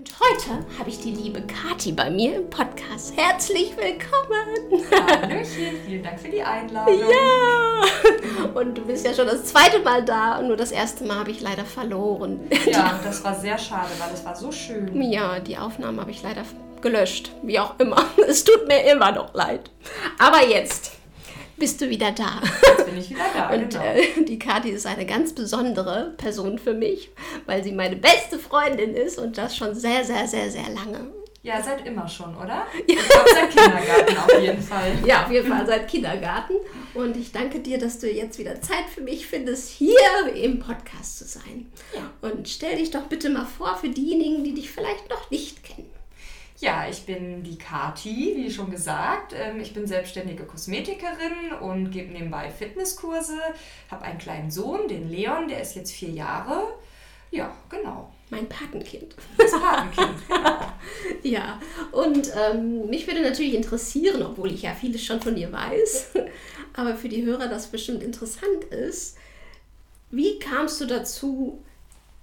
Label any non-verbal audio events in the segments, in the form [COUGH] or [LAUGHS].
Und heute habe ich die liebe Kati bei mir im Podcast. Herzlich willkommen! Hallöchen, vielen Dank für die Einladung. Ja! Und du bist ja schon das zweite Mal da und nur das erste Mal habe ich leider verloren. Ja, das war sehr schade, weil es war so schön. Ja, die Aufnahme habe ich leider gelöscht, wie auch immer. Es tut mir immer noch leid. Aber jetzt bist du wieder da. Jetzt bin ich wieder da. Und genau. äh, die Kathi ist eine ganz besondere Person für mich, weil sie meine beste Freundin ist und das schon sehr, sehr, sehr, sehr lange. ja, seit immer schon, oder? Ich glaube, seit Kindergarten auf jeden Fall. Ja, auf jeden Fall seit Kindergarten. Und ich danke dir, dass du jetzt wieder Zeit für mich findest, hier im Podcast zu sein. Ja. Und stell dich doch bitte mal vor für diejenigen, die dich vielleicht noch nicht kennen. Ja, ich bin die Kati, wie schon gesagt. Ähm, Ich bin selbstständige Kosmetikerin und gebe nebenbei Fitnesskurse. Habe einen kleinen Sohn, den Leon, der ist jetzt vier Jahre. Ja, genau. Mein Patenkind. Das Patenkind. [LAUGHS] genau. Ja, und ähm, mich würde natürlich interessieren, obwohl ich ja vieles schon von dir weiß, [LAUGHS] aber für die Hörer das bestimmt interessant ist, wie kamst du dazu,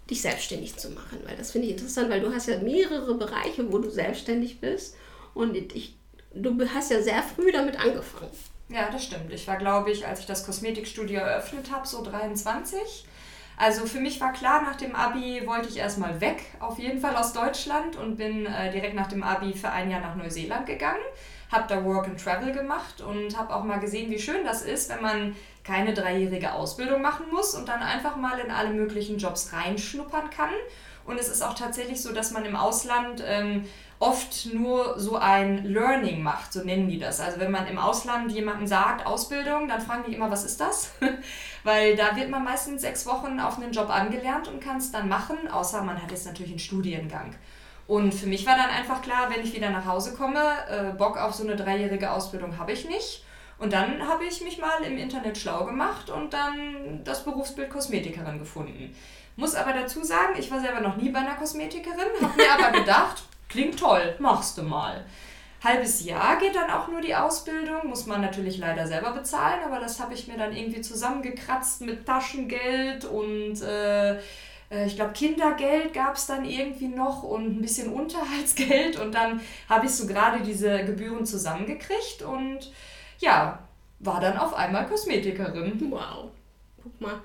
dich selbstständig zu machen? Weil das finde ich interessant, weil du hast ja mehrere Bereiche, wo du selbstständig bist und ich, du hast ja sehr früh damit angefangen. Ja, das stimmt. Ich war, glaube ich, als ich das Kosmetikstudio eröffnet habe, so 23. Also für mich war klar, nach dem Abi wollte ich erstmal weg, auf jeden Fall aus Deutschland und bin äh, direkt nach dem Abi für ein Jahr nach Neuseeland gegangen. Habe da Work and Travel gemacht und habe auch mal gesehen, wie schön das ist, wenn man keine dreijährige Ausbildung machen muss und dann einfach mal in alle möglichen Jobs reinschnuppern kann. Und es ist auch tatsächlich so, dass man im Ausland ähm, oft nur so ein Learning macht, so nennen die das. Also wenn man im Ausland jemandem sagt, Ausbildung, dann fragen die immer, was ist das? [LAUGHS] Weil da wird man meistens sechs Wochen auf einen Job angelernt und kann es dann machen, außer man hat jetzt natürlich einen Studiengang. Und für mich war dann einfach klar, wenn ich wieder nach Hause komme, äh, Bock auf so eine dreijährige Ausbildung habe ich nicht. Und dann habe ich mich mal im Internet schlau gemacht und dann das Berufsbild Kosmetikerin gefunden. Muss aber dazu sagen, ich war selber noch nie bei einer Kosmetikerin, habe mir aber gedacht, [LAUGHS] klingt toll, machst du mal. Halbes Jahr geht dann auch nur die Ausbildung, muss man natürlich leider selber bezahlen, aber das habe ich mir dann irgendwie zusammengekratzt mit Taschengeld und äh, äh, ich glaube Kindergeld gab es dann irgendwie noch und ein bisschen Unterhaltsgeld und dann habe ich so gerade diese Gebühren zusammengekriegt und ja, war dann auf einmal Kosmetikerin. Wow, guck mal.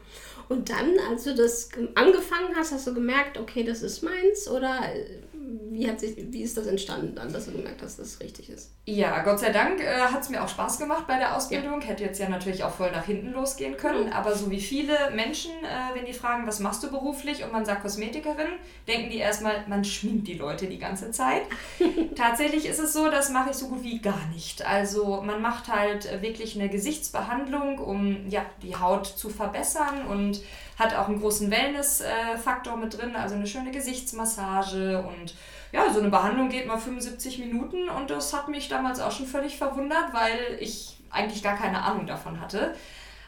Und dann, als du das ge- angefangen hast, hast du gemerkt, okay, das ist meins oder äh, wie, hat sich, wie ist das entstanden dann, dass du gemerkt hast, dass es richtig ist? Ja, Gott sei Dank äh, hat es mir auch Spaß gemacht bei der Ausbildung. Hätte jetzt ja natürlich auch voll nach hinten losgehen können. Aber so wie viele Menschen, äh, wenn die fragen, was machst du beruflich und man sagt Kosmetikerin, denken die erstmal, man schminkt die Leute die ganze Zeit. [LAUGHS] Tatsächlich ist es so, das mache ich so gut wie gar nicht. Also man macht halt wirklich eine Gesichtsbehandlung, um ja, die Haut zu verbessern und hat auch einen großen Wellness-Faktor mit drin, also eine schöne Gesichtsmassage und ja, so eine Behandlung geht mal 75 Minuten und das hat mich damals auch schon völlig verwundert, weil ich eigentlich gar keine Ahnung davon hatte.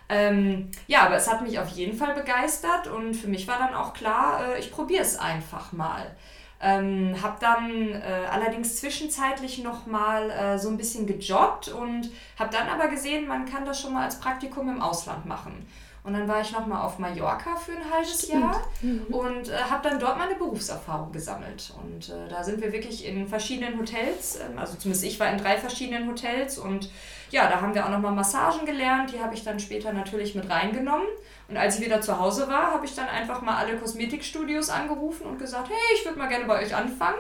Ähm, ja, aber es hat mich auf jeden Fall begeistert und für mich war dann auch klar, äh, ich probiere es einfach mal. Ähm, habe dann äh, allerdings zwischenzeitlich nochmal äh, so ein bisschen gejobbt und habe dann aber gesehen, man kann das schon mal als Praktikum im Ausland machen. Und dann war ich nochmal auf Mallorca für ein halbes Jahr und äh, habe dann dort meine Berufserfahrung gesammelt. Und äh, da sind wir wirklich in verschiedenen Hotels, ähm, also zumindest ich war in drei verschiedenen Hotels und ja, da haben wir auch nochmal Massagen gelernt, die habe ich dann später natürlich mit reingenommen. Und als ich wieder zu Hause war, habe ich dann einfach mal alle Kosmetikstudios angerufen und gesagt, hey, ich würde mal gerne bei euch anfangen.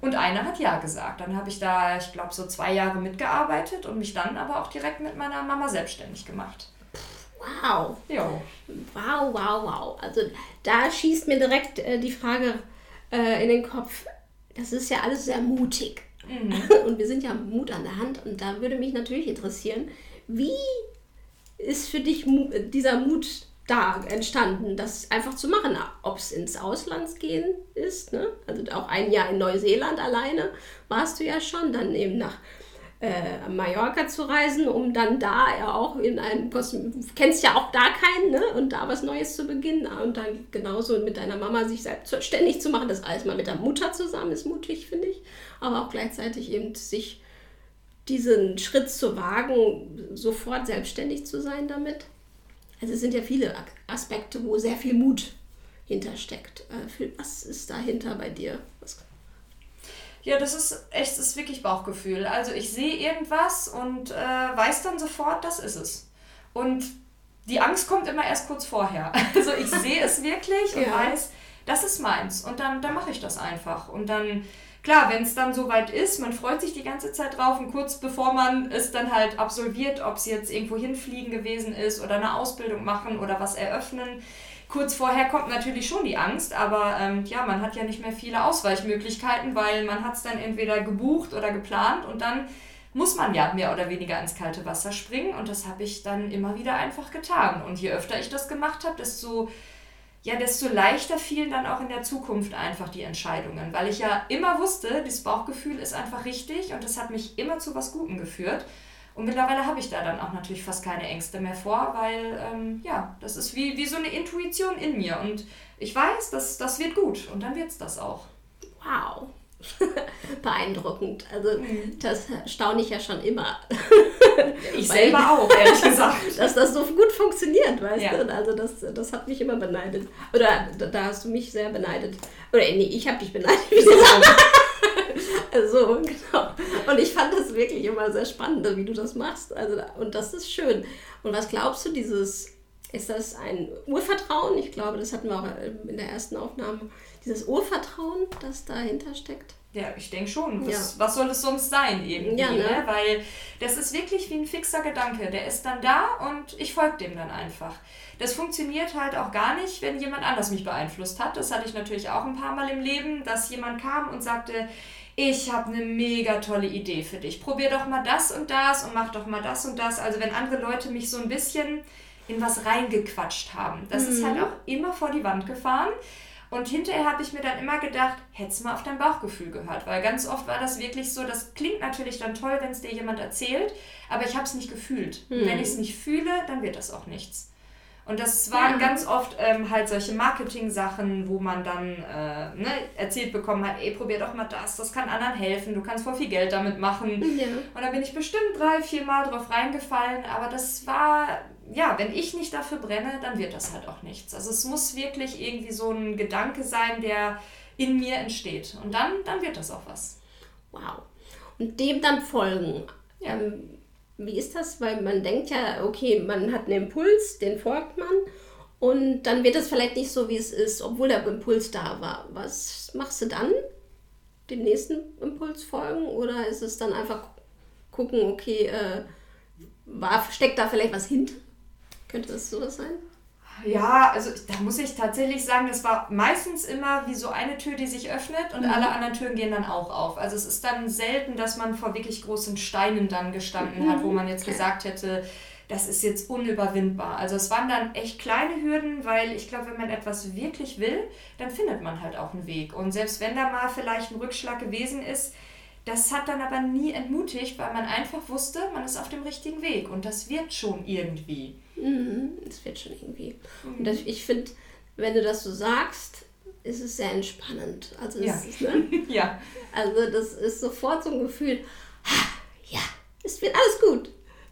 Und einer hat ja gesagt. Dann habe ich da, ich glaube, so zwei Jahre mitgearbeitet und mich dann aber auch direkt mit meiner Mama selbstständig gemacht. Wow, Jo. wow, wow, wow. Also da schießt mir direkt äh, die Frage äh, in den Kopf, das ist ja alles sehr mutig. [LAUGHS] Und wir sind ja Mut an der Hand und da würde mich natürlich interessieren, wie ist für dich dieser Mut da entstanden, das einfach zu machen. Ob es ins Ausland gehen ist, ne? also auch ein Jahr in Neuseeland alleine warst du ja schon, dann eben nach äh, Mallorca zu reisen, um dann da ja auch in einem Kosm kennst ja auch da keinen, ne? Und da was Neues zu beginnen und dann genauso mit deiner Mama sich selbstständig zu machen, das alles mal mit der Mutter zusammen ist mutig, finde ich, aber auch gleichzeitig eben sich diesen Schritt zu wagen, sofort selbstständig zu sein damit. Also es sind ja viele Aspekte, wo sehr viel Mut hintersteckt. Äh, was ist dahinter bei dir? Ja, das ist echt, das ist wirklich Bauchgefühl. Also ich sehe irgendwas und äh, weiß dann sofort, das ist es. Und die Angst kommt immer erst kurz vorher. [LAUGHS] Also ich sehe es wirklich und ja. weiß, das ist meins. Und dann, dann mache ich das einfach. Und dann, klar, wenn es dann soweit ist, man freut sich die ganze Zeit drauf und kurz bevor man es dann halt absolviert, ob es jetzt irgendwo hinfliegen gewesen ist oder eine Ausbildung machen oder was eröffnen, kurz vorher kommt natürlich schon die Angst, aber ähm, ja, man hat ja nicht mehr viele Ausweichmöglichkeiten, weil man hat es dann entweder gebucht oder geplant und dann muss man ja mehr oder weniger ins kalte Wasser springen und das habe ich dann immer wieder einfach getan. Und je öfter ich das gemacht habe, desto, ja, desto leichter fielen dann auch in der Zukunft einfach die Entscheidungen, weil ich ja immer wusste, das Bauchgefühl ist einfach richtig und das hat mich immer zu was Gutem geführt. Und mittlerweile habe ich da dann auch natürlich fast keine Ängste mehr vor, weil ähm, ja, das ist wie, wie so eine Intuition in mir. Und ich weiß, dass das wird gut und dann wird es das auch. Wow. [LAUGHS] Beeindruckend. Also mhm. das staune ich ja schon immer. ich [LAUGHS] selber auch, ehrlich [LAUGHS] gesagt. Dass das so gut funktioniert, weißt ja. du? Also das, das hat mich immer beneidet. Oder da hast du mich sehr beneidet. Oder nee, ich habe dich beneidet. [LAUGHS] so, genau. Und ich fand das wirklich immer sehr spannend, wie du das machst. Also, und das ist schön. Und was glaubst du, dieses, ist das ein Urvertrauen? Ich glaube, das hatten wir auch in der ersten Aufnahme. Dieses Urvertrauen, das dahinter steckt? Ja, ich denke schon. Was, ja. was soll es sonst sein irgendwie? Ja, ne? ne? Weil das ist wirklich wie ein fixer Gedanke. Der ist dann da und ich folge dem dann einfach. Das funktioniert halt auch gar nicht, wenn jemand anders mich beeinflusst hat. Das hatte ich natürlich auch ein paar Mal im Leben, dass jemand kam und sagte, ich habe eine mega tolle Idee für dich. Probier doch mal das und das und mach doch mal das und das. Also wenn andere Leute mich so ein bisschen in was reingequatscht haben, das mhm. ist halt auch immer vor die Wand gefahren. Und hinterher habe ich mir dann immer gedacht, hättest du mal auf dein Bauchgefühl gehört. Weil ganz oft war das wirklich so, das klingt natürlich dann toll, wenn es dir jemand erzählt, aber ich habe es nicht gefühlt. Mhm. Wenn ich es nicht fühle, dann wird das auch nichts. Und das waren ja. ganz oft ähm, halt solche Marketing-Sachen, wo man dann äh, ne, erzählt bekommen hat, ey, probier doch mal das, das kann anderen helfen, du kannst voll viel Geld damit machen. Ja. Und da bin ich bestimmt drei, vier Mal drauf reingefallen, aber das war, ja, wenn ich nicht dafür brenne, dann wird das halt auch nichts. Also es muss wirklich irgendwie so ein Gedanke sein, der in mir entsteht. Und dann, dann wird das auch was. Wow. Und dem dann folgen. Ja. Ähm, wie ist das? Weil man denkt ja, okay, man hat einen Impuls, den folgt man und dann wird es vielleicht nicht so, wie es ist, obwohl der Impuls da war. Was machst du dann? Dem nächsten Impuls folgen oder ist es dann einfach gucken, okay, äh, war, steckt da vielleicht was hinter? Könnte das sowas sein? Ja, also da muss ich tatsächlich sagen, das war meistens immer wie so eine Tür, die sich öffnet und mhm. alle anderen Türen gehen dann auch auf. Also es ist dann selten, dass man vor wirklich großen Steinen dann gestanden mhm. hat, wo man jetzt okay. gesagt hätte, das ist jetzt unüberwindbar. Also es waren dann echt kleine Hürden, weil ich glaube, wenn man etwas wirklich will, dann findet man halt auch einen Weg. Und selbst wenn da mal vielleicht ein Rückschlag gewesen ist, das hat dann aber nie entmutigt, weil man einfach wusste, man ist auf dem richtigen Weg und das wird schon irgendwie. Mhm, das wird schon irgendwie. Mhm. Und das, ich finde, wenn du das so sagst, ist es sehr entspannend. Also ja. Ist, ne? [LAUGHS] ja. Also das ist sofort so ein Gefühl, ja, es wird alles gut.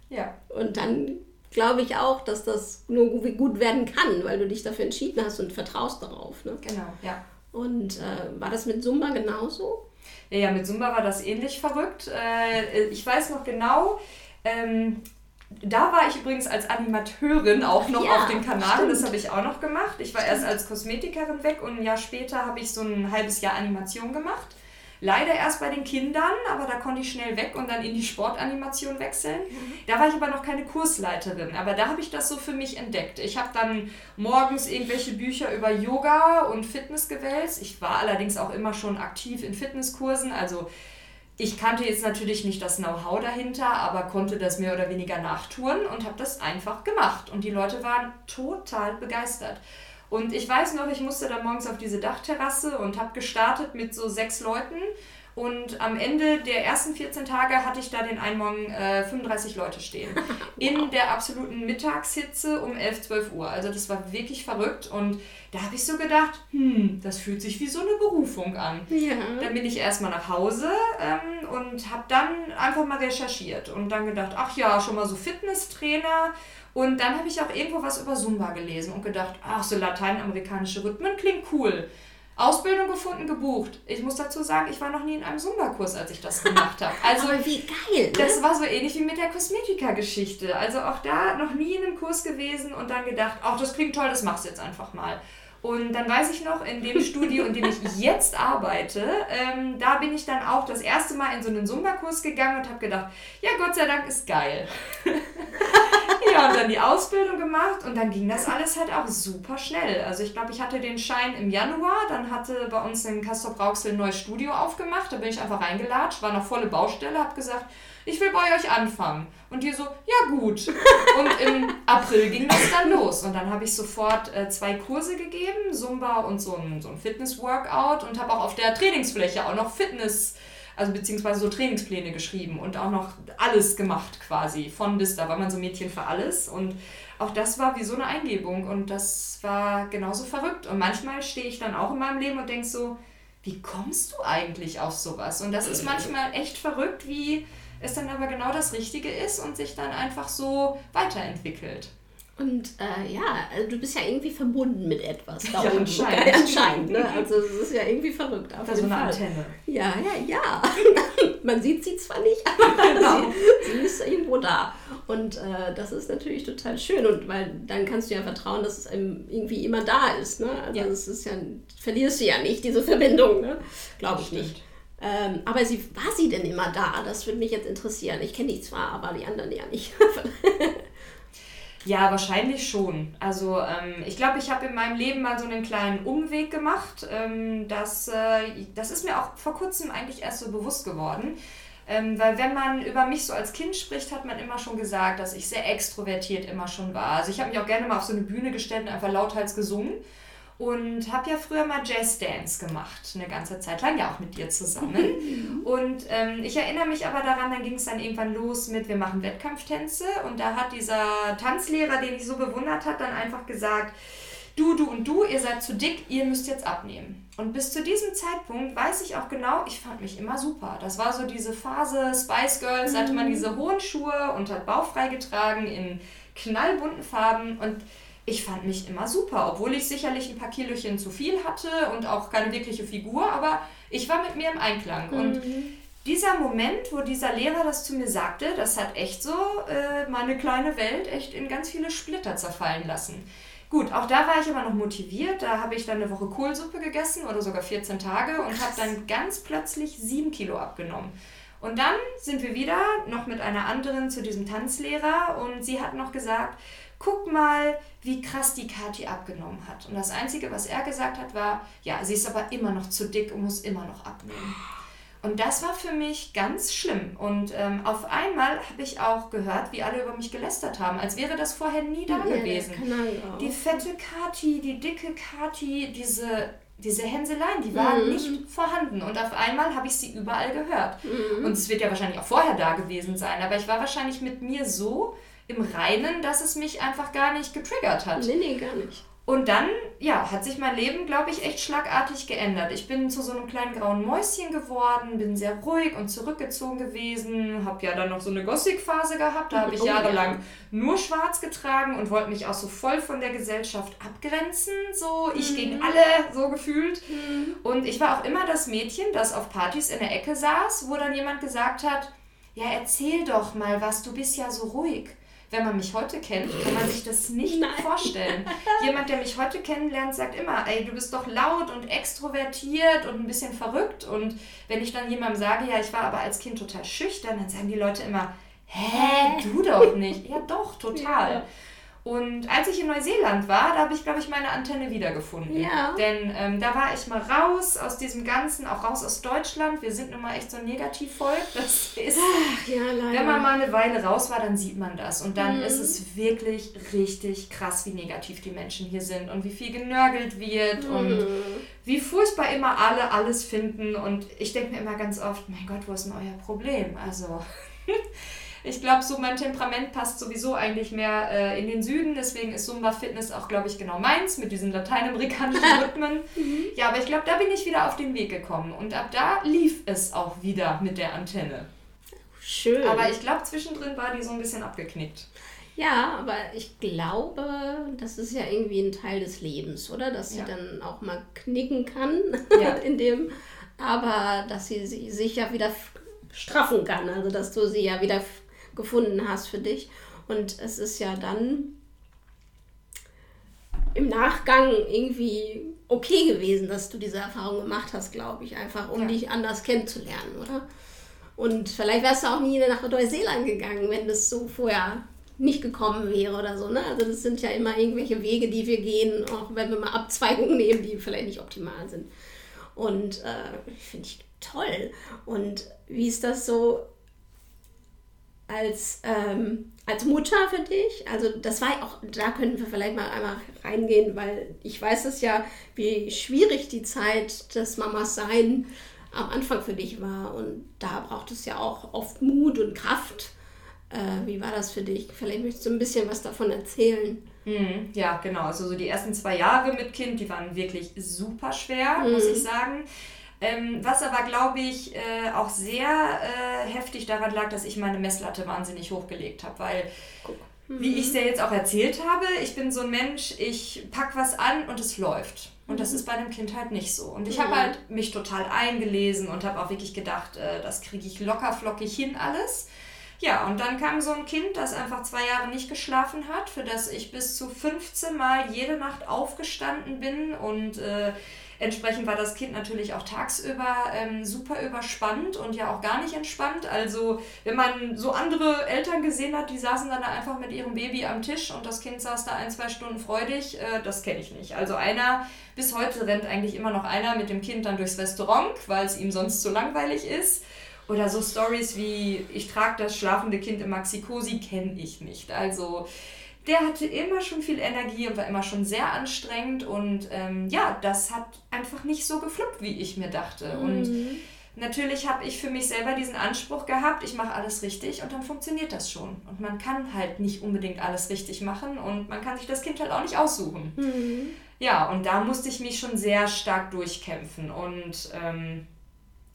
Ja. Und dann glaube ich auch, dass das nur gut werden kann, weil du dich dafür entschieden hast und vertraust darauf. Ne? Genau, ja. Und äh, war das mit Zumba genauso? Ja, ja, mit Zumba war das ähnlich verrückt. Äh, ich weiß noch genau, ähm, da war ich übrigens als Animateurin auch noch ja, auf dem Kanal. Stimmt. Das habe ich auch noch gemacht. Ich war stimmt. erst als Kosmetikerin weg und ein Jahr später habe ich so ein halbes Jahr Animation gemacht. Leider erst bei den Kindern, aber da konnte ich schnell weg und dann in die Sportanimation wechseln. Mhm. Da war ich aber noch keine Kursleiterin, aber da habe ich das so für mich entdeckt. Ich habe dann morgens irgendwelche Bücher über Yoga und Fitness gewälzt. Ich war allerdings auch immer schon aktiv in Fitnesskursen, also ich kannte jetzt natürlich nicht das Know-how dahinter, aber konnte das mehr oder weniger nachtouren und habe das einfach gemacht. Und die Leute waren total begeistert. Und ich weiß noch, ich musste da morgens auf diese Dachterrasse und habe gestartet mit so sechs Leuten und am Ende der ersten 14 Tage hatte ich da den einen Morgen äh, 35 Leute stehen. wow. In der absoluten Mittagshitze um 11, 12 Uhr. Also das war wirklich verrückt. Und da habe ich so gedacht, hm, das fühlt sich wie so eine Berufung an. Ja. Dann bin ich erstmal nach Hause ähm, und habe dann einfach mal recherchiert und dann gedacht, ach ja, schon mal so Fitnesstrainer. Und dann habe ich auch irgendwo was über Zumba gelesen und gedacht, ach, so lateinamerikanische Rhythmen klingt cool. Ausbildung gefunden, gebucht. Ich muss dazu sagen, ich war noch nie in einem Zumba-Kurs, als ich das gemacht habe. [LAUGHS] Also, Aber wie geil! Ne? Das war so ähnlich wie mit der Kosmetika-Geschichte. Also auch da noch nie in einem Kurs gewesen und dann gedacht, ach, das klingt toll, das machst du jetzt einfach mal. Und dann weiß ich noch, in dem Studio, in dem ich [LAUGHS] jetzt arbeite, ähm, da bin ich dann auch das erste Mal in so einen Zumba-Kurs gegangen und habe gedacht, ja, Gott sei Dank ist geil. [LAUGHS] ja, und dann die Ausbildung gemacht und dann ging das alles halt auch super schnell. Also ich glaube, ich hatte den Schein im Januar, dann hatte bei uns in Castor Brauxel ein neues Studio aufgemacht, da bin ich einfach reingelatscht, war noch volle Baustelle, habe gesagt, ich will bei euch anfangen. Und die so, ja gut. Und im April ging das dann los. Und dann habe ich sofort äh, zwei Kurse gegeben, Zumba und so ein, so ein Fitness-Workout und habe auch auf der Trainingsfläche auch noch Fitness, also beziehungsweise so Trainingspläne geschrieben und auch noch alles gemacht quasi, von bis, da war man so Mädchen für alles. Und auch das war wie so eine Eingebung und das war genauso verrückt. Und manchmal stehe ich dann auch in meinem Leben und denke so, wie kommst du eigentlich auf sowas? Und das ist manchmal echt verrückt, wie es dann aber genau das Richtige ist und sich dann einfach so weiterentwickelt. Und äh, ja, also du bist ja irgendwie verbunden mit etwas. Da ja, anscheinend. anscheinend ne? Also es ist ja irgendwie verrückt. Auf so eine Fall. Antenne. Ja, ja, ja. [LAUGHS] Man sieht sie zwar nicht, aber [LAUGHS] genau. sie, sie, ist irgendwo da. Und äh, das ist natürlich total schön. Und weil dann kannst du ja vertrauen, dass es einem irgendwie immer da ist. Ne? Also ja. es ist ja, verlierst du ja nicht, diese Verbindung. Ne? Glaube ich Stimmt. nicht. Ähm, aber sie, war sie denn immer da? Das würde mich jetzt interessieren. Ich kenne die zwar, aber die anderen ja nicht. [LAUGHS] ja, wahrscheinlich schon. Also ähm, ich glaube, ich habe in meinem Leben mal so einen kleinen Umweg gemacht. Ähm, das, äh, das ist mir auch vor kurzem eigentlich erst so bewusst geworden. Ähm, weil wenn man über mich so als Kind spricht, hat man immer schon gesagt, dass ich sehr extrovertiert immer schon war. Also ich habe mich auch gerne mal auf so eine Bühne gestellt und einfach lauthals gesungen und habe ja früher mal Jazz Dance gemacht, eine ganze Zeit lang, ja auch mit dir zusammen. [LAUGHS] und ähm, ich erinnere mich aber daran, dann ging es dann irgendwann los mit, wir machen Wettkampftänze und da hat dieser Tanzlehrer, den ich so bewundert hat, dann einfach gesagt, du, du und du, ihr seid zu dick, ihr müsst jetzt abnehmen. Und bis zu diesem Zeitpunkt weiß ich auch genau, ich fand mich immer super. Das war so diese Phase Spice Girls, hatte man mhm. diese hohen Schuhe und hat bauchfrei getragen in knallbunten Farben und ich fand mich immer super, obwohl ich sicherlich ein paar Kilochen zu viel hatte und auch keine wirkliche Figur, aber ich war mit mir im Einklang. Mhm. Und dieser Moment, wo dieser Lehrer das zu mir sagte, das hat echt so äh, meine kleine Welt echt in ganz viele Splitter zerfallen lassen. Gut, auch da war ich aber noch motiviert. Da habe ich dann eine Woche Kohlsuppe gegessen oder sogar 14 Tage und habe dann ganz plötzlich 7 Kilo abgenommen. Und dann sind wir wieder noch mit einer anderen zu diesem Tanzlehrer und sie hat noch gesagt, guck mal, wie krass die Kathi abgenommen hat. Und das Einzige, was er gesagt hat, war, ja, sie ist aber immer noch zu dick und muss immer noch abnehmen. Und das war für mich ganz schlimm. Und ähm, auf einmal habe ich auch gehört, wie alle über mich gelästert haben, als wäre das vorher nie da ja, gewesen. Die fette Kati, die dicke Kati, diese, diese Hänseleien, die waren mhm. nicht vorhanden. Und auf einmal habe ich sie überall gehört. Mhm. Und es wird ja wahrscheinlich auch vorher da gewesen sein. Aber ich war wahrscheinlich mit mir so im Reinen, dass es mich einfach gar nicht getriggert hat. Nee, nee, gar nicht. Und dann, ja, hat sich mein Leben, glaube ich, echt schlagartig geändert. Ich bin zu so einem kleinen grauen Mäuschen geworden, bin sehr ruhig und zurückgezogen gewesen, habe ja dann noch so eine Gothic-Phase gehabt, da habe ich oh, jahrelang ja. nur schwarz getragen und wollte mich auch so voll von der Gesellschaft abgrenzen, so ich mhm. gegen alle, so gefühlt. Mhm. Und ich war auch immer das Mädchen, das auf Partys in der Ecke saß, wo dann jemand gesagt hat, ja, erzähl doch mal was, du bist ja so ruhig wenn man mich heute kennt, kann man sich das nicht Nein. vorstellen. [LAUGHS] Jemand, der mich heute kennenlernt, sagt immer, ey, du bist doch laut und extrovertiert und ein bisschen verrückt. Und wenn ich dann jemandem sage, ja, ich war aber als Kind total schüchtern, dann sagen die Leute immer, hä, du doch nicht. Ja, doch, total. Ja. Und als ich in Neuseeland war, da habe ich, glaube ich, meine Antenne wiedergefunden. Ja. Denn ähm, da war ich mal raus aus diesem Ganzen, auch raus aus Deutschland. Wir sind nun mal echt so ein Negativvolk. [LAUGHS] Das ist, Ach, ja, leider. wenn man mal eine Weile raus war, dann sieht man das. Und dann Mhm. ist es wirklich richtig krass, wie negativ die Menschen hier sind und wie viel genörgelt wird und Mhm. wie furchtbar immer alle alles finden. Und ich denke mir immer ganz oft, mein Gott, wo ist denn euer Problem? Also, [LAUGHS] ich glaube, so mein Temperament passt sowieso eigentlich mehr äh, in den Süden. Deswegen ist Zumba Fitness auch, glaube ich, genau meins mit diesen lateinamerikanischen [LAUGHS] Rhythmen. Ja, aber ich glaube, da bin ich wieder auf den Weg gekommen. Und ab da lief es auch wieder mit der Antenne. Schön. Aber ich glaube, zwischendrin war die so ein bisschen abgeknickt. Ja, aber ich glaube, das ist ja irgendwie ein Teil des Lebens, oder? Dass sie Ja. dann auch mal knicken kann Ja. [LAUGHS] in dem, aber dass sie sie- sich ja wieder straffen kann, also dass du sie ja wieder gefunden hast für dich. Und es ist ja dann im Nachgang irgendwie okay gewesen, dass du diese Erfahrung gemacht hast, glaube ich, einfach um Ja. dich anders kennenzulernen, oder? Und vielleicht wärst du auch nie nach Neuseeland gegangen, wenn das so vorher nicht gekommen wäre oder so. Ne? Also das sind ja immer irgendwelche Wege, die wir gehen, auch wenn wir mal Abzweigungen nehmen, die vielleicht nicht optimal sind. Und äh, finde ich toll. Und wie ist das so als, ähm, als Mutter für dich? Also das war ja auch, da können wir vielleicht mal einmal reingehen, weil ich weiß es ja, wie schwierig die Zeit des Mamas sein am Anfang für dich war. Und da braucht es ja auch oft Mut und Kraft. Äh, wie war das für dich? Vielleicht möchtest du ein bisschen was davon erzählen. Mhm, ja, genau. Also so die ersten zwei Jahre mit Kind, die waren wirklich super schwer, muss ich sagen. Ähm, was aber, glaube ich, äh, auch sehr äh, heftig daran lag, dass ich meine Messlatte wahnsinnig hochgelegt habe, weil, wie ich es dir jetzt auch erzählt habe, ich bin so ein Mensch, ich pack was an und es läuft. Und das ist bei einem Kind halt nicht so. Und ich habe halt mich total eingelesen und habe auch wirklich gedacht, äh, das kriege ich locker flockig hin alles. Ja, und dann kam so ein Kind, das einfach zwei Jahre nicht geschlafen hat, für das ich bis zu 15 Mal jede Nacht aufgestanden bin und äh, entsprechend war das Kind natürlich auch tagsüber ähm, super überspannt und ja auch gar nicht entspannt. Also wenn man so andere Eltern gesehen hat, die saßen dann da einfach mit ihrem Baby am Tisch und das Kind saß da ein, zwei Stunden freudig, äh, das kenne ich nicht. Also einer, bis heute rennt eigentlich immer noch einer mit dem Kind dann durchs Restaurant, weil es ihm sonst zu langweilig ist. Oder so Stories wie, ich trage das schlafende Kind im Maxi-Cosi, kenne ich nicht. Also der hatte immer schon viel Energie und war immer schon sehr anstrengend. Und ähm, ja, das hat einfach nicht so gefluppt, wie ich mir dachte. Und natürlich habe ich für mich selber diesen Anspruch gehabt, ich mache alles richtig und dann funktioniert das schon. Und man kann halt nicht unbedingt alles richtig machen und man kann sich das Kind halt auch nicht aussuchen. Ja, und da musste ich mich schon sehr stark durchkämpfen. Und ähm,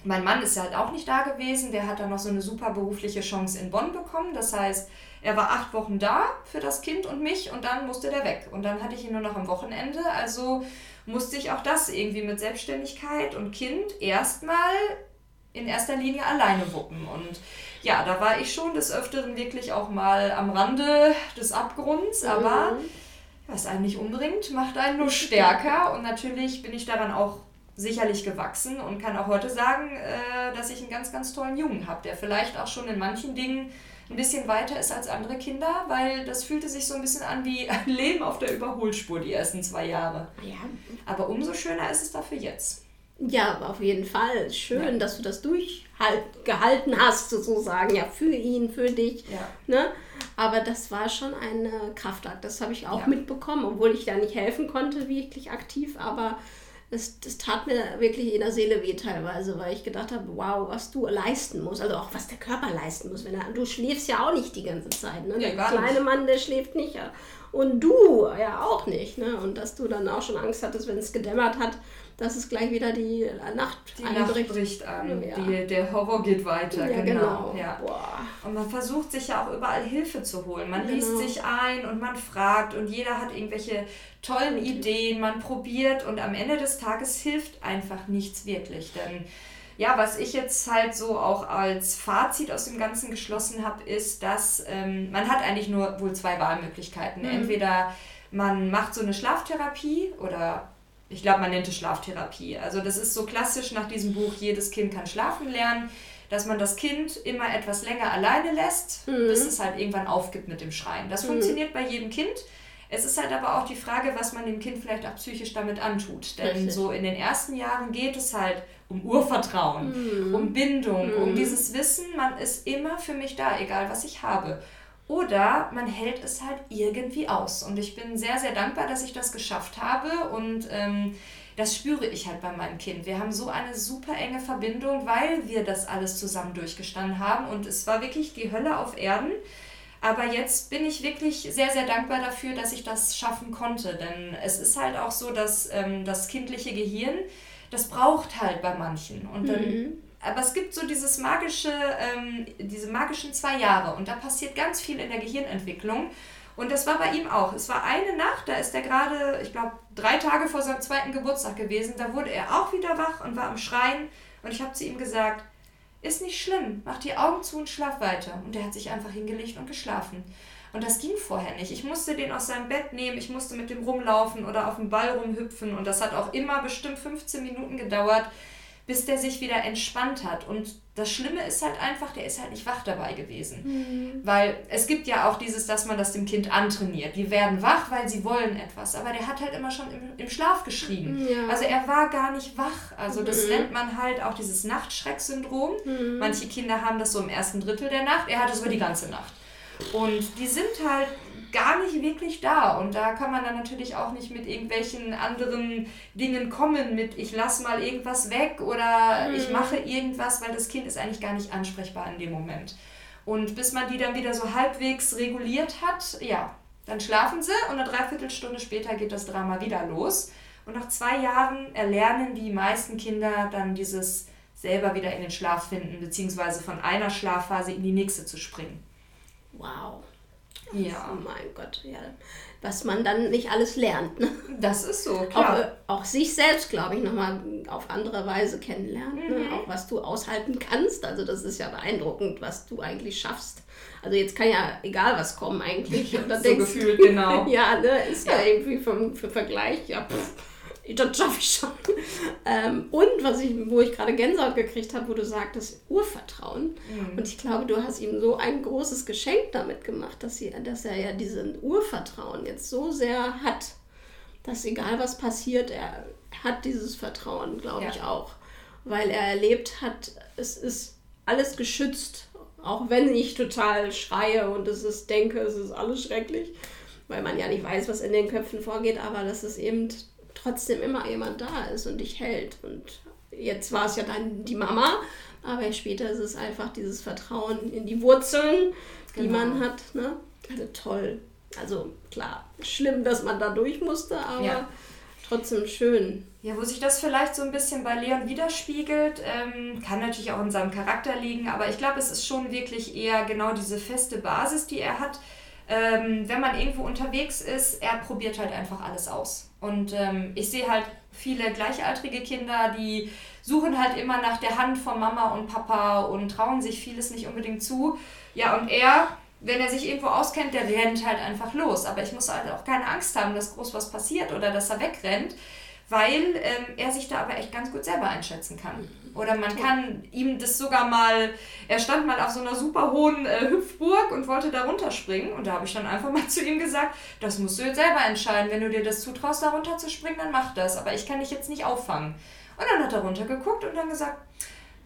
mein Mann ist ja halt auch nicht da gewesen. Der hat dann noch so eine super berufliche Chance in Bonn bekommen. Das heißt, er war acht Wochen da für das Kind und mich und dann musste der weg. Und dann hatte ich ihn nur noch am Wochenende. Also musste ich auch das irgendwie mit Selbstständigkeit und Kind erstmal in erster Linie alleine wuppen. Und ja, da war ich schon des Öfteren wirklich auch mal am Rande des Abgrunds, aber was einen nicht umbringt, macht einen nur stärker. Und natürlich bin ich daran auch sicherlich gewachsen und kann auch heute sagen, äh, dass ich einen ganz, ganz tollen Jungen habe, der vielleicht auch schon in manchen Dingen ein bisschen weiter ist als andere Kinder, weil das fühlte sich so ein bisschen an wie ein Leben auf der Überholspur die ersten zwei Jahre. Ja, Aber umso schöner ist es dafür jetzt. Ja, auf jeden Fall. Schön, Ja. dass du das durchgehalten hast, sozusagen. Ja, für ihn, für dich. Ja. Ne? Aber das war schon ein äh, Kraftakt. Das habe ich auch Ja. mitbekommen, obwohl ich da nicht helfen konnte, wirklich aktiv. Aber es, das tat mir wirklich in der Seele weh teilweise, weil ich gedacht habe, wow, was du leisten musst. Also auch was der Körper leisten muss. Wenn er, du schläfst ja auch nicht die ganze Zeit. Ne? Nee, der kleine nicht. Mann, der schläft nicht. ja. Und du ja auch nicht. Ne? Und dass du dann auch schon Angst hattest, wenn es gedämmert hat, dass es gleich wieder die Nacht Die Nacht einbricht. bricht an, Ja. die, der Horror geht weiter. Ja, genau. Ja. Boah. Und man versucht sich ja auch überall Hilfe zu holen. Man Genau. liest sich ein und man fragt und jeder hat irgendwelche tollen Ideen, man probiert und am Ende des Tages hilft einfach nichts wirklich. Denn ja, was ich jetzt halt so auch als Fazit aus dem Ganzen geschlossen habe, ist, dass ähm, man hat eigentlich nur wohl zwei Wahlmöglichkeiten. Mhm. Entweder man macht so eine Schlaftherapie oder ich glaube, man nennt es Schlaftherapie. Also das ist so klassisch nach diesem Buch, jedes Kind kann schlafen lernen, dass man das Kind immer etwas länger alleine lässt, Mhm. bis es halt irgendwann aufgibt mit dem Schreien. Das funktioniert bei jedem Kind. Es ist halt aber auch die Frage, was man dem Kind vielleicht auch psychisch damit antut. Denn Richtig. so in den ersten Jahren geht es halt um Urvertrauen, mhm. um Bindung, mhm. um dieses Wissen, man ist immer für mich da, egal was ich habe. Oder man hält es halt irgendwie aus. Und ich bin sehr, sehr dankbar, dass ich das geschafft habe. Und ähm, das spüre ich halt bei meinem Kind. Wir haben so eine super enge Verbindung, weil wir das alles zusammen durchgestanden haben. Und es war wirklich die Hölle auf Erden. Aber jetzt bin ich wirklich sehr, sehr dankbar dafür, dass ich das schaffen konnte. Denn es ist halt auch so, dass ähm, das kindliche Gehirn, das braucht halt bei manchen. Und dann, mhm. Aber es gibt so dieses magische, ähm, diese magischen zwei Jahre und da passiert ganz viel in der Gehirnentwicklung. Und das war bei ihm auch. Es war eine Nacht, da ist er gerade, ich glaube, drei Tage vor seinem zweiten Geburtstag gewesen. Da wurde er auch wieder wach und war am Schreien. Und ich habe zu ihm gesagt, ist nicht schlimm, mach die Augen zu und schlaf weiter. Und er hat sich einfach hingelegt und geschlafen. Und das ging vorher nicht. Ich musste den aus seinem Bett nehmen, ich musste mit dem rumlaufen oder auf dem Ball rumhüpfen. Und das hat auch immer bestimmt 15 Minuten gedauert, bis der sich wieder entspannt hat. Und das Schlimme ist halt einfach, der ist halt nicht wach dabei gewesen. Mhm. Weil es gibt ja auch dieses, dass man das dem Kind antrainiert. Die werden wach, weil sie wollen etwas. Aber der hat halt immer schon im, im Schlaf geschrien. Ja. Also er war gar nicht wach. Also das mhm. nennt man halt auch dieses Nachtschrecksyndrom. Mhm. Manche Kinder haben das so im ersten Drittel der Nacht. Er hat es über die ganze Nacht. Und die sind halt gar nicht wirklich da. Und da kann man dann natürlich auch nicht mit irgendwelchen anderen Dingen kommen, mit ich lasse mal irgendwas weg oder mhm. ich mache irgendwas, weil das Kind ist eigentlich gar nicht ansprechbar in dem Moment. Und bis man die dann wieder so halbwegs reguliert hat, ja, dann schlafen sie und eine Dreiviertelstunde später geht das Drama wieder los. Und nach zwei Jahren erlernen die meisten Kinder dann dieses selber wieder in den Schlaf finden, beziehungsweise von einer Schlafphase in die nächste zu springen. Wow. Ja. Oh mein Gott, ja. Was man dann nicht alles lernt. Ne? Das ist so, klar. Auch, auch sich selbst, glaube ich, nochmal auf andere Weise kennenlernen. Ne? Mhm. Ne? Auch was du aushalten kannst. Also das ist ja beeindruckend, was du eigentlich schaffst. Also jetzt kann ja egal was kommen eigentlich. [LAUGHS] Und dann so denkst, gefühlt, genau. [LAUGHS] ja, ne, ist ja, ja irgendwie vom, für Vergleich, ja, pff das schaffe ich schon. Ähm, und was ich, wo ich gerade Gänsehaut gekriegt habe, wo du sagtest, Urvertrauen. Mhm. Und ich glaube, du hast ihm so ein großes Geschenk damit gemacht, dass, sie, dass er ja diesen Urvertrauen jetzt so sehr hat, dass egal was passiert, er hat dieses Vertrauen, glaube ja. ich auch. Weil er erlebt hat, es ist alles geschützt, auch wenn ich total schreie und es ist, denke, es ist alles schrecklich, weil man ja nicht weiß, was in den Köpfen vorgeht, aber das ist eben trotzdem immer jemand da ist und dich hält. Und jetzt war es ja dann die Mama, aber später ist es einfach dieses Vertrauen in die Wurzeln, die genau. man hat. Ne? Also toll. Also klar, schlimm, dass man da durch musste, aber ja. trotzdem schön. Ja, wo sich das vielleicht so ein bisschen bei Leon widerspiegelt, ähm, kann natürlich auch in seinem Charakter liegen, aber ich glaube, es ist schon wirklich eher genau diese feste Basis, die er hat. Ähm, wenn man irgendwo unterwegs ist, er probiert halt einfach alles aus. Und ähm, ich sehe halt viele gleichaltrige Kinder, die suchen halt immer nach der Hand von Mama und Papa und trauen sich vieles nicht unbedingt zu. Ja, und er, wenn er sich irgendwo auskennt, der rennt halt einfach los. Aber ich muss halt auch keine Angst haben, dass groß was passiert oder dass er wegrennt weil ähm, er sich da aber echt ganz gut selber einschätzen kann. Oder man kann ihm das sogar mal, er stand mal auf so einer super hohen äh, Hüpfburg und wollte da runterspringen. Und da habe ich dann einfach mal [LAUGHS] zu ihm gesagt, das musst du jetzt selber entscheiden, wenn du dir das zutraust, da runter zu springen, dann mach das, aber ich kann dich jetzt nicht auffangen. Und dann hat er runtergeguckt und dann gesagt,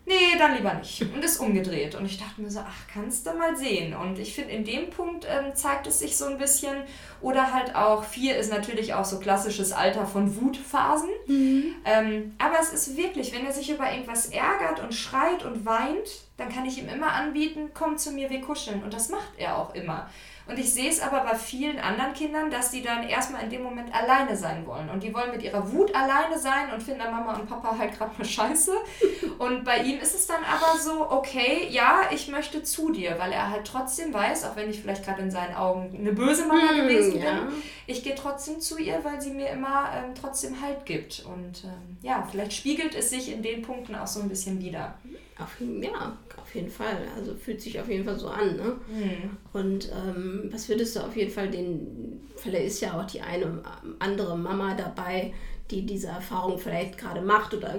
nee, dann lieber nicht. Und ist umgedreht. Und ich dachte mir so, ach, kannst du mal sehen. Und ich finde, in dem Punkt ähm, zeigt es sich so ein bisschen. Oder halt auch, vier ist natürlich auch so klassisches Alter von Wutphasen. Mhm. Ähm, aber es ist wirklich, wenn er sich über irgendwas ärgert und schreit und weint, dann kann ich ihm immer anbieten, komm zu mir, wir kuscheln. Und das macht er auch immer. Und ich sehe es aber bei vielen anderen Kindern, dass die dann erstmal in dem Moment alleine sein wollen. Und die wollen mit ihrer Wut alleine sein und finden dann Mama und Papa halt gerade mal scheiße. Und bei ihm ist es dann aber so, okay, ja, ich möchte zu dir, weil er halt trotzdem weiß, auch wenn ich vielleicht gerade in seinen Augen eine böse Mama mm, gewesen bin, ja. ich gehe trotzdem zu ihr, weil sie mir immer ähm, trotzdem Halt gibt. Und ähm, ja, vielleicht spiegelt es sich in den Punkten auch so ein bisschen wieder. Auf, ja, auf jeden Fall. Also fühlt sich auf jeden Fall so an. Ne? Mhm. Und ähm, was würdest du auf jeden Fall den, vielleicht ist ja auch die eine andere Mama dabei, die diese Erfahrung vielleicht gerade macht oder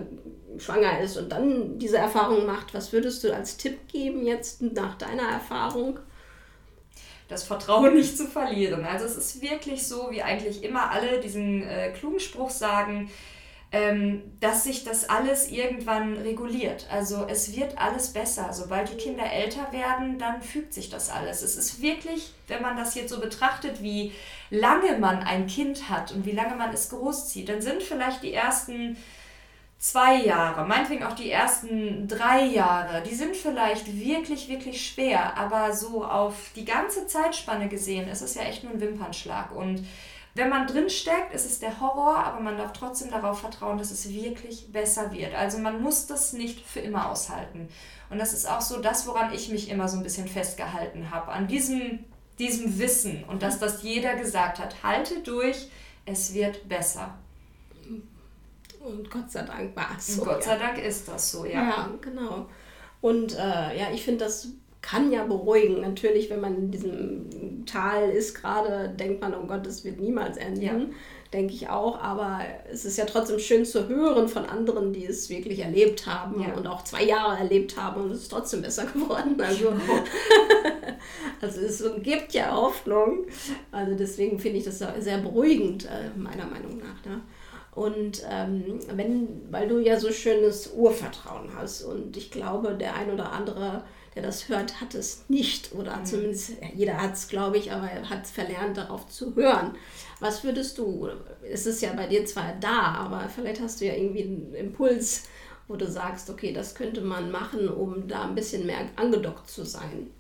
schwanger ist und dann diese Erfahrung macht. Was würdest du als Tipp geben jetzt nach deiner Erfahrung? das Vertrauen nicht zu verlieren. Also es ist wirklich so, wie eigentlich immer alle diesen äh, klugen Spruch sagen, dass sich das alles irgendwann reguliert. Also es wird alles besser. Sobald die Kinder älter werden, dann fügt sich das alles. Es ist wirklich, wenn man das jetzt so betrachtet, wie lange man ein Kind hat und wie lange man es großzieht, dann sind vielleicht die ersten zwei Jahre, meinetwegen auch die ersten drei Jahre, die sind vielleicht wirklich, wirklich schwer, aber so auf die ganze Zeitspanne gesehen ist es ja echt nur ein Wimpernschlag. Und wenn man drin steckt, ist es der Horror, aber man darf trotzdem darauf vertrauen, dass es wirklich besser wird. Also man muss das nicht für immer aushalten. Und das ist auch so das, woran ich mich immer so ein bisschen festgehalten habe, an diesem, diesem Wissen und dass das jeder gesagt hat, halte durch, es wird besser. Und Gott sei Dank war es so. Und Gott sei Dank ist das so, ja. Ja, genau. Und äh, ja, ich finde das kann ja beruhigen. Natürlich, wenn man in diesem Tal ist gerade, denkt man, oh Gott, das wird niemals enden. Ja. Denke ich auch. Aber es ist ja trotzdem schön zu hören von anderen, die es wirklich erlebt haben ja. und auch zwei Jahre erlebt haben und es ist trotzdem besser [LAUGHS] geworden. Also, [LAUGHS] also es gibt ja Hoffnung. Also deswegen finde ich das sehr beruhigend, äh, meiner Meinung nach. Ne? Und ähm, wenn, weil du ja so schönes Urvertrauen hast und ich glaube, der ein oder andere der das hört, hat es nicht. Oder mhm. zumindest, jeder hat es, glaube ich, aber er hat verlernt, darauf zu hören. Was würdest du, es ist ja bei dir zwar da, aber vielleicht hast du ja irgendwie einen Impuls, wo du sagst, okay, das könnte man machen, um da ein bisschen mehr angedockt zu sein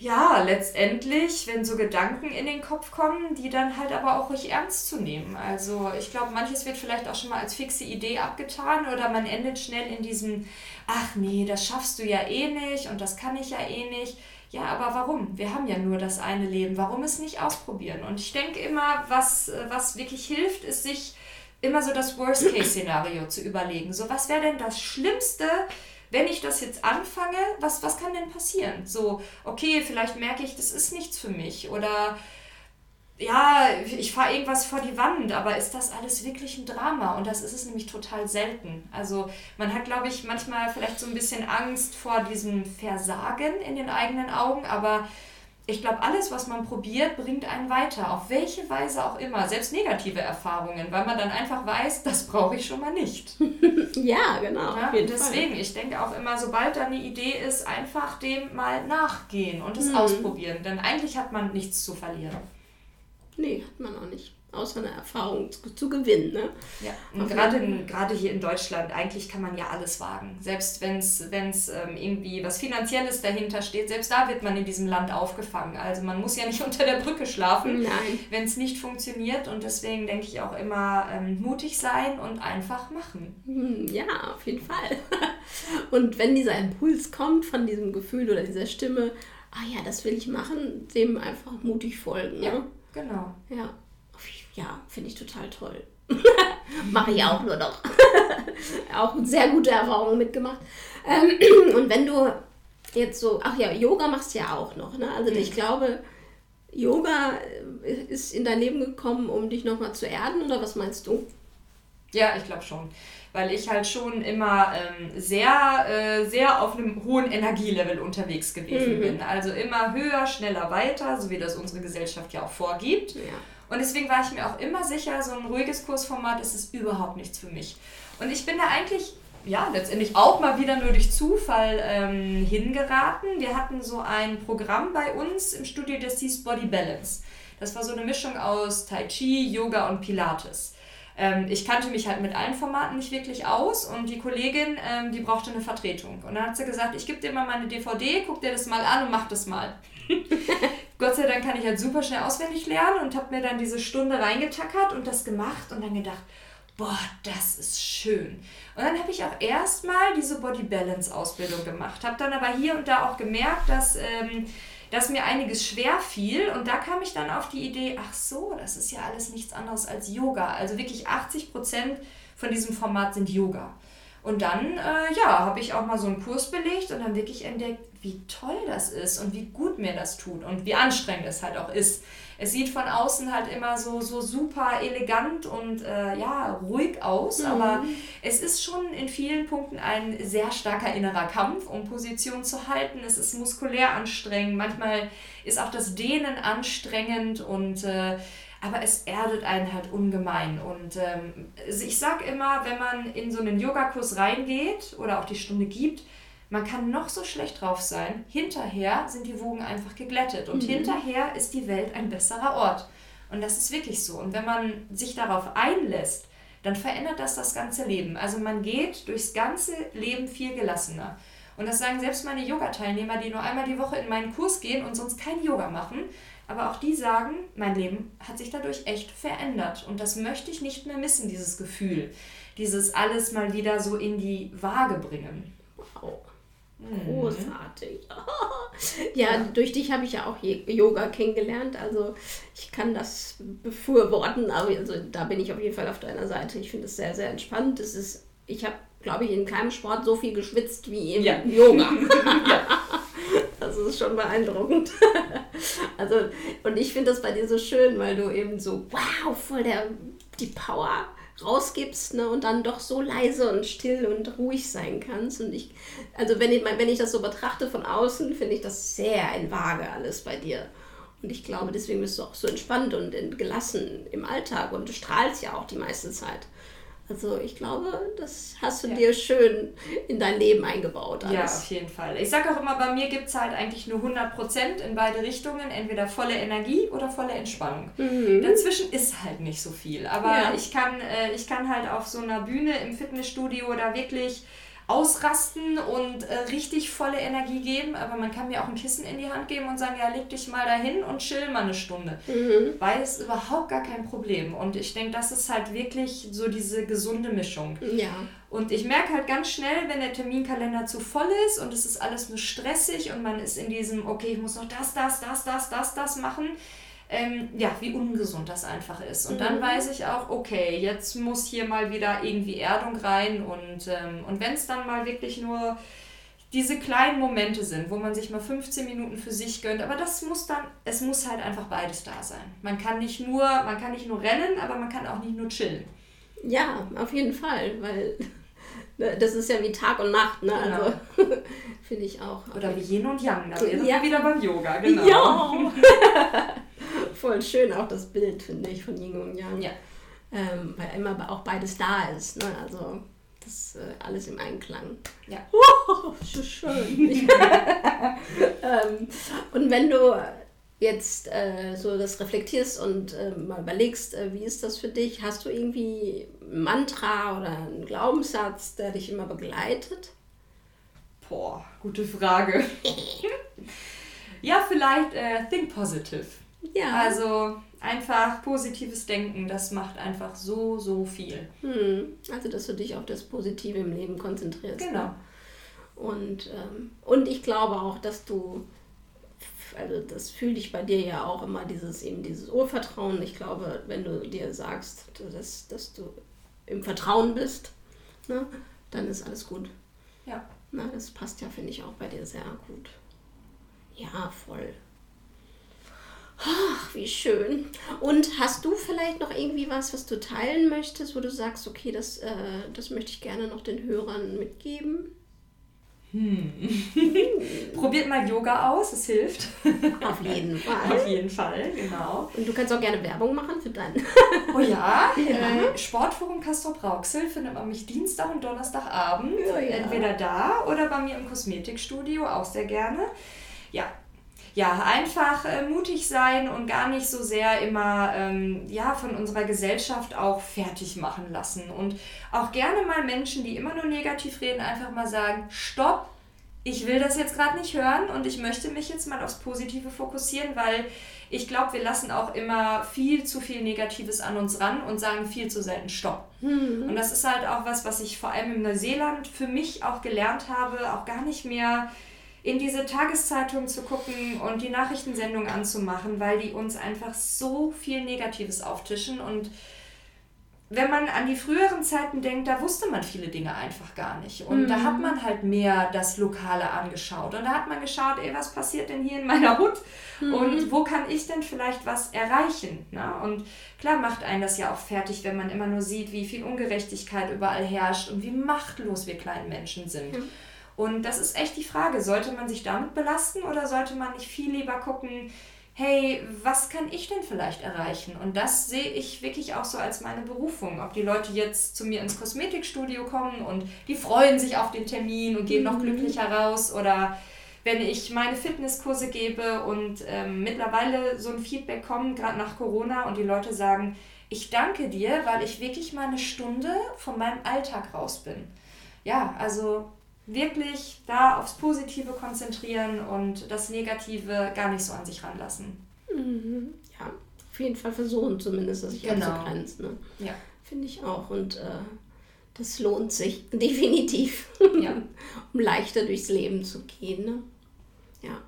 ja, letztendlich, wenn so Gedanken in den Kopf kommen, die dann halt aber auch ruhig ernst zu nehmen. Also ich glaube, manches wird vielleicht auch schon mal als fixe Idee abgetan oder man endet schnell in diesem, ach nee, das schaffst du ja eh nicht und das kann ich ja eh nicht. Ja, aber warum? Wir haben ja nur das eine Leben. Warum es nicht ausprobieren? Und ich denke immer, was, was wirklich hilft, ist sich immer so das Worst-Case-Szenario zu überlegen. So, was wäre denn das Schlimmste, wenn ich das jetzt anfange, was, was kann denn passieren? So, okay, vielleicht merke ich, das ist nichts für mich oder ja, ich fahre irgendwas vor die Wand, aber ist das alles wirklich ein Drama? Und das ist es nämlich total selten. Also man hat, glaube ich, manchmal vielleicht so ein bisschen Angst vor diesem Versagen in den eigenen Augen, aber ich glaube, alles, was man probiert, bringt einen weiter, auf welche Weise auch immer, selbst negative Erfahrungen, weil man dann einfach weiß, das brauche ich schon mal nicht. [LAUGHS] ja, genau. Ja, deswegen, Fall. ich denke auch immer, sobald da eine Idee ist, einfach dem mal nachgehen und es mhm. ausprobieren, denn eigentlich hat man nichts zu verlieren. Nee, hat man auch nicht außer eine Erfahrung zu, zu gewinnen. Ne? Ja, und gerade, gerade hier in Deutschland, eigentlich kann man ja alles wagen. Selbst wenn es ähm, irgendwie was Finanzielles dahinter steht, selbst da wird man in diesem Land aufgefangen. Also man muss ja nicht [LAUGHS] unter der Brücke schlafen, wenn es nicht funktioniert. Und deswegen denke ich auch immer, ähm, mutig sein und einfach machen. Hm, ja, auf jeden Fall. [LAUGHS] und wenn dieser Impuls kommt von diesem Gefühl oder dieser Stimme, ah ja, das will ich machen, dem einfach mutig folgen. Ja, ne? genau. Ja. Ja, finde ich total toll. [LAUGHS] Mache ich auch nur noch. [LAUGHS] auch sehr gute Erfahrungen mitgemacht. Ähm, [CLEARS THROAT] und wenn du jetzt so, ach ja, Yoga machst du ja auch noch, ne? Also ich mhm. glaube, Yoga äh, ist in dein Leben gekommen, um dich nochmal zu erden, oder was meinst du? Ja, ich glaube schon. Weil ich halt schon immer ähm, sehr, äh, sehr auf einem hohen Energielevel unterwegs gewesen mhm. bin. Also immer höher, schneller, weiter, so wie das unsere Gesellschaft ja auch vorgibt. Ja. Und deswegen war ich mir auch immer sicher, so ein ruhiges Kursformat ist es überhaupt nichts für mich. Und ich bin da eigentlich ja, letztendlich auch mal wieder nur durch Zufall ähm, hingeraten. Wir hatten so ein Programm bei uns im Studio, das hieß Body Balance. Das war so eine Mischung aus Tai Chi, Yoga und Pilates. Ähm, ich kannte mich halt mit allen Formaten nicht wirklich aus und die Kollegin, ähm, die brauchte eine Vertretung. Und dann hat sie gesagt, ich gebe dir mal meine DVD, guck dir das mal an und mach das mal. [LAUGHS] Gott sei Dank kann ich halt super schnell auswendig lernen und habe mir dann diese Stunde reingetackert und das gemacht und dann gedacht, boah, das ist schön. Und dann habe ich auch erstmal diese Body Balance Ausbildung gemacht, habe dann aber hier und da auch gemerkt, dass, ähm, dass mir einiges schwer fiel und da kam ich dann auf die Idee, ach so, das ist ja alles nichts anderes als Yoga. Also wirklich 80 Prozent von diesem Format sind Yoga. Und dann, äh, ja, habe ich auch mal so einen Kurs belegt und dann wirklich entdeckt, wie toll das ist und wie gut mir das tut und wie anstrengend es halt auch ist, Es sieht von außen halt immer so, so super elegant und äh, ja, ruhig aus, mhm. aber es ist schon in vielen Punkten ein sehr starker innerer Kampf, um Position zu halten. Es ist muskulär anstrengend, manchmal ist auch das Dehnen anstrengend und äh, aber es erdet einen halt ungemein. Und ähm, ich sag immer, wenn man in so einen Yogakurs reingeht oder auch die Stunde gibt, man kann noch so schlecht drauf sein. Hinterher sind die Wogen einfach geglättet und mhm. hinterher ist die Welt ein besserer Ort. Und das ist wirklich so. Und wenn man sich darauf einlässt, dann verändert das das ganze Leben. Also man geht durchs ganze Leben viel gelassener. Und das sagen selbst meine Yoga-Teilnehmer, die nur einmal die Woche in meinen Kurs gehen und sonst kein Yoga machen. Aber auch die sagen, mein Leben hat sich dadurch echt verändert. Und das möchte ich nicht mehr missen, dieses Gefühl. Dieses alles mal wieder so in die Waage bringen. Wow. Mhm. Großartig. [LAUGHS] ja, ja, durch dich habe ich ja auch Yoga kennengelernt. Also ich kann das befürworten, aber also, da bin ich auf jeden Fall auf deiner Seite. Ich finde es sehr, sehr entspannt. Es ist, ich habe, glaube ich, in keinem Sport so viel geschwitzt wie im ja. Yoga. [LAUGHS] [LAUGHS] ja. Das ist schon beeindruckend. [LAUGHS] also, und ich finde das bei dir so schön, weil du eben so, wow, voll der, die Power rausgibst ne, und dann doch so leise und still und ruhig sein kannst. Und ich, also wenn ich, wenn ich das so betrachte von außen, finde ich das sehr in Waage alles bei dir. Und ich glaube, deswegen bist du auch so entspannt und gelassen im Alltag und du strahlst ja auch die meiste Zeit. Also ich glaube, das hast du ja. dir schön in dein Leben eingebaut. Alles. Ja, auf jeden Fall. Ich sage auch immer, bei mir gibt es halt eigentlich nur 100% in beide Richtungen, entweder volle Energie oder volle Entspannung. Mhm. Dazwischen ist halt nicht so viel. Aber ja. ich, kann, äh, ich kann halt auf so einer Bühne im Fitnessstudio da wirklich ausrasten und äh, richtig volle Energie geben, aber man kann mir auch ein Kissen in die Hand geben und sagen, ja, leg dich mal dahin und chill mal eine Stunde. Mhm. Weil es überhaupt gar kein Problem. Und ich denke, das ist halt wirklich so diese gesunde Mischung. Ja. Und ich merke halt ganz schnell, wenn der Terminkalender zu voll ist und es ist alles nur stressig und man ist in diesem, okay, ich muss noch das, das, das, das, das, das machen ähm, ja, wie ungesund das einfach ist. Und mhm. dann weiß ich auch, okay, jetzt muss hier mal wieder irgendwie Erdung rein und, ähm, und wenn es dann mal wirklich nur diese kleinen Momente sind, wo man sich mal 15 Minuten für sich gönnt, aber das muss dann, es muss halt einfach beides da sein. Man kann nicht nur, man kann nicht nur rennen, aber man kann auch nicht nur chillen. Ja, auf jeden Fall, weil [LAUGHS] das ist ja wie Tag und Nacht, ne? Genau. Also [LAUGHS] finde ich auch. Oder wie Yin und Yang, da wären ja. wieder beim Yoga, genau. Ja. [LAUGHS] Voll schön auch das Bild, finde ich, von Yin und Yang. Ja. Ähm, weil immer auch beides da ist. Ne? Also das äh, alles im Einklang. Ja. [LAUGHS] Wow, so schön. [LAUGHS] ähm, und wenn du jetzt äh, so das reflektierst und äh, mal überlegst, äh, wie ist das für dich? Hast du irgendwie ein Mantra oder einen Glaubenssatz, der dich immer begleitet? Boah, gute Frage. [LAUGHS] ja, vielleicht äh, Think Positive. Ja. Also einfach positives Denken, das macht einfach so, so viel. Hm. Also, dass du dich auf das Positive im Leben konzentrierst. Genau. Ne? Und, ähm, und ich glaube auch, dass du, also das fühle ich bei dir ja auch immer, dieses eben dieses Urvertrauen. Ich glaube, wenn du dir sagst, dass, dass du im Vertrauen bist, ne, dann ist alles gut. Ja. Na, das passt ja, finde ich, auch bei dir sehr gut. Ja, voll. Ach, wie schön. Und hast du vielleicht noch irgendwie was, was du teilen möchtest, wo du sagst, okay, das, äh, das möchte ich gerne noch den Hörern mitgeben? Hm. [LAUGHS] Probiert mal Yoga aus, es hilft. Auf jeden [LAUGHS] Fall. Auf jeden Fall, genau. Und du kannst auch gerne Werbung machen für deinen. [LAUGHS] oh ja. Äh, Sportforum Castor Brauxel findet man mich Dienstag und Donnerstagabend. Ja, ja. Entweder da oder bei mir im Kosmetikstudio, auch sehr gerne. Ja, ja, einfach äh, mutig sein und gar nicht so sehr immer ähm, ja, von unserer Gesellschaft auch fertig machen lassen. Und auch gerne mal Menschen, die immer nur negativ reden, einfach mal sagen, stopp, ich will das jetzt gerade nicht hören und ich möchte mich jetzt mal aufs Positive fokussieren, weil ich glaube, wir lassen auch immer viel zu viel Negatives an uns ran und sagen viel zu selten Stopp. Mhm. Und das ist halt auch was, was ich vor allem in Neuseeland für mich auch gelernt habe, auch gar nicht mehr in diese Tageszeitung zu gucken und die Nachrichtensendung anzumachen, weil die uns einfach so viel Negatives auftischen und wenn man an die früheren Zeiten denkt, da wusste man viele Dinge einfach gar nicht. Und mhm. da hat man halt mehr das Lokale angeschaut. Und da hat man geschaut, ey, was passiert denn hier in meiner Hut? Mhm. Und wo kann ich denn vielleicht was erreichen? Ne? Und klar macht einen das ja auch fertig, wenn man immer nur sieht, wie viel Ungerechtigkeit überall herrscht und wie machtlos wir kleinen Menschen sind. Mhm. Und das ist echt die Frage, sollte man sich damit belasten oder sollte man nicht viel lieber gucken, hey, was kann ich denn vielleicht erreichen? Und das sehe ich wirklich auch so als meine Berufung. Ob die Leute jetzt zu mir ins Kosmetikstudio kommen und die freuen sich auf den Termin und gehen mhm. noch glücklicher raus oder wenn ich meine Fitnesskurse gebe und ähm, mittlerweile so ein Feedback kommt, gerade nach Corona und die Leute sagen, ich danke dir, weil ich wirklich mal eine Stunde von meinem Alltag raus bin. Ja, also wirklich da aufs Positive konzentrieren und das Negative gar nicht so an sich ranlassen. Mhm. Ja, auf jeden Fall versuchen zumindest, dass sich genau. abzugrenzen. Ne? Ja. Finde ich auch. Und äh, das lohnt sich [LAUGHS] definitiv, ja. [LAUGHS] um leichter durchs Leben zu gehen. Ne? Ja.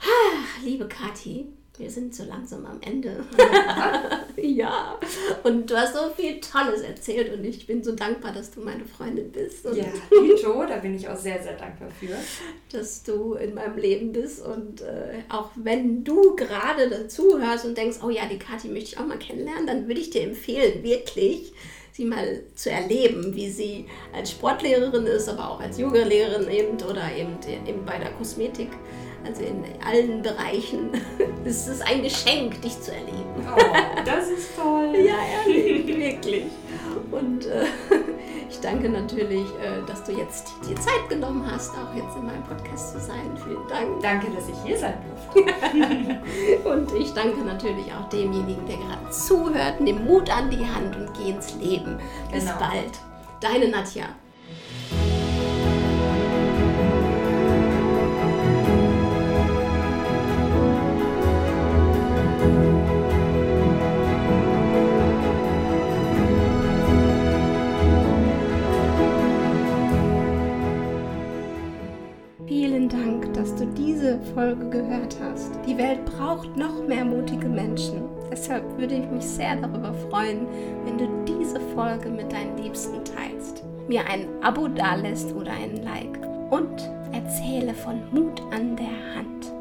Ah, liebe Kathi, wir sind so langsam am Ende. [LAUGHS] ja, und du hast so viel Tolles erzählt und ich bin so dankbar, dass du meine Freundin bist. ja, [LAUGHS] Tito, da bin ich auch sehr, sehr dankbar für. Dass du in meinem Leben bist und äh, auch wenn du gerade dazu hörst und denkst, oh ja, die Kathi möchte ich auch mal kennenlernen, dann würde ich dir empfehlen, wirklich sie mal zu erleben, wie sie als Sportlehrerin ist, aber auch als Yoga-Lehrerin eben oder eben, eben bei der Kosmetik also in allen Bereichen. [LAUGHS] Es ist ein Geschenk, dich zu erleben. Oh, das ist toll. [LAUGHS] ja, ehrlich, wirklich. Und äh, [LAUGHS] ich danke natürlich, äh, dass du jetzt dir Zeit genommen hast, auch jetzt in meinem Podcast zu sein. Vielen Dank. Danke, dass ich hier sein durfte. und ich danke natürlich auch demjenigen, der gerade zuhört. Nimm Mut an die Hand und geh ins Leben. Bis genau. bald. Deine Nadja. Folge gehört hast. Die Welt braucht noch mehr mutige Menschen. Deshalb würde ich mich sehr darüber freuen, wenn du diese Folge mit deinen Liebsten teilst, mir ein Abo dalässt oder einen Like und erzähle von Mut an der Hand.